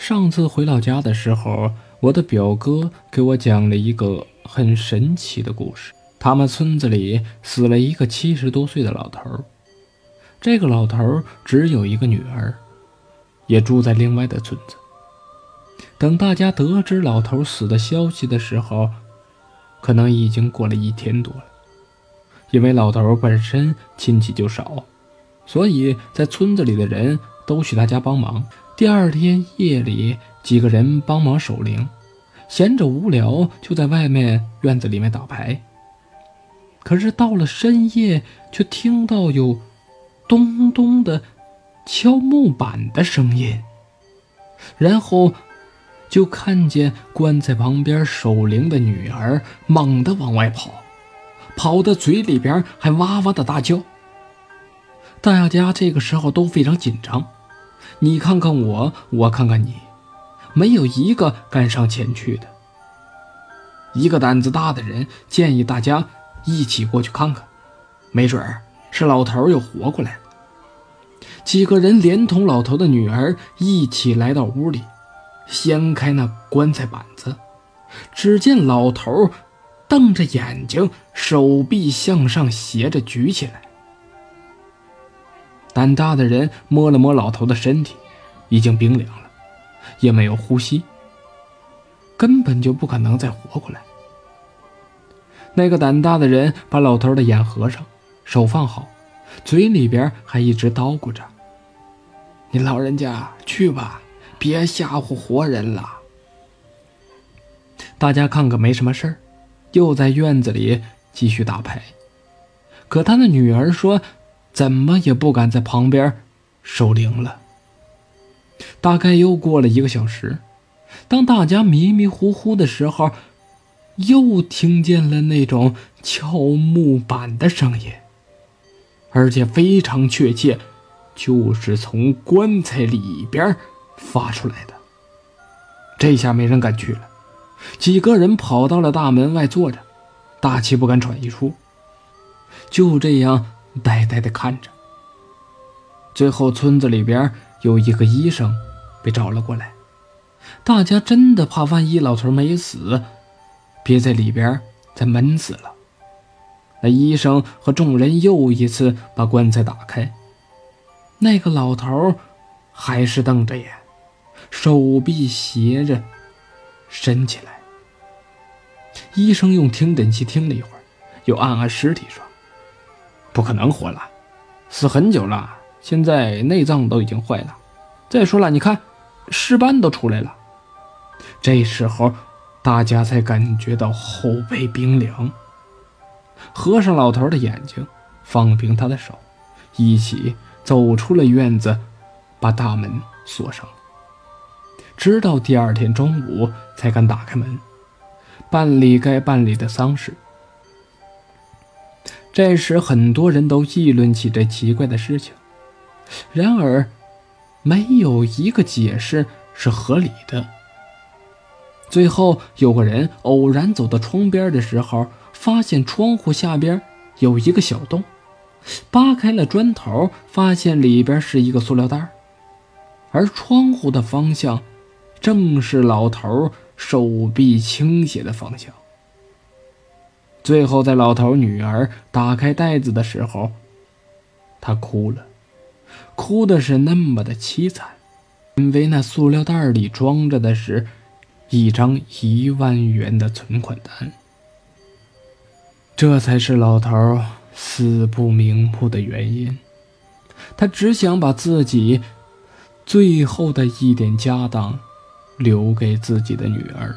上次回老家的时候，我的表哥给我讲了一个很神奇的故事。他们村子里死了一个七十多岁的老头，这个老头只有一个女儿，也住在另外的村子。等大家得知老头死的消息的时候，可能已经过了一天多了。因为老头本身亲戚就少，所以在村子里的人都去他家帮忙。第二天夜里，几个人帮忙守灵，闲着无聊，就在外面院子里面打牌。可是到了深夜，却听到有咚咚的敲木板的声音，然后就看见棺材旁边守灵的女儿猛地往外跑，跑的嘴里边还哇哇的大叫。大家这个时候都非常紧张。你看看我，我看看你，没有一个敢上前去的。一个胆子大的人建议大家一起过去看看，没准儿是老头又活过来了。几个人连同老头的女儿一起来到屋里，掀开那棺材板子，只见老头瞪着眼睛，手臂向上斜着举起来。胆大的人摸了摸老头的身体，已经冰凉了，也没有呼吸，根本就不可能再活过来。那个胆大的人把老头的眼合上，手放好，嘴里边还一直叨咕着：“你老人家去吧，别吓唬活人了。”大家看个没什么事儿，又在院子里继续打牌。可他的女儿说。怎么也不敢在旁边守灵了。大概又过了一个小时，当大家迷迷糊糊的时候，又听见了那种敲木板的声音，而且非常确切，就是从棺材里边发出来的。这下没人敢去了，几个人跑到了大门外坐着，大气不敢喘一出。就这样。呆呆的看着。最后，村子里边有一个医生被找了过来。大家真的怕万一老头没死，别在里边再闷死了。那医生和众人又一次把棺材打开，那个老头还是瞪着眼，手臂斜着伸起来。医生用听诊器听了一会儿，又按按尸体说。不可能活了，死很久了，现在内脏都已经坏了。再说了，你看，尸斑都出来了。这时候，大家才感觉到后背冰凉。合上老头的眼睛，放平他的手，一起走出了院子，把大门锁上。直到第二天中午，才敢打开门，办理该办理的丧事。这时，很多人都议论起这奇怪的事情，然而，没有一个解释是合理的。最后，有个人偶然走到窗边的时候，发现窗户下边有一个小洞，扒开了砖头，发现里边是一个塑料袋，而窗户的方向，正是老头手臂倾斜的方向。最后，在老头女儿打开袋子的时候，他哭了，哭的是那么的凄惨，因为那塑料袋里装着的是一张一万元的存款单。这才是老头死不瞑目的原因。他只想把自己最后的一点家当留给自己的女儿。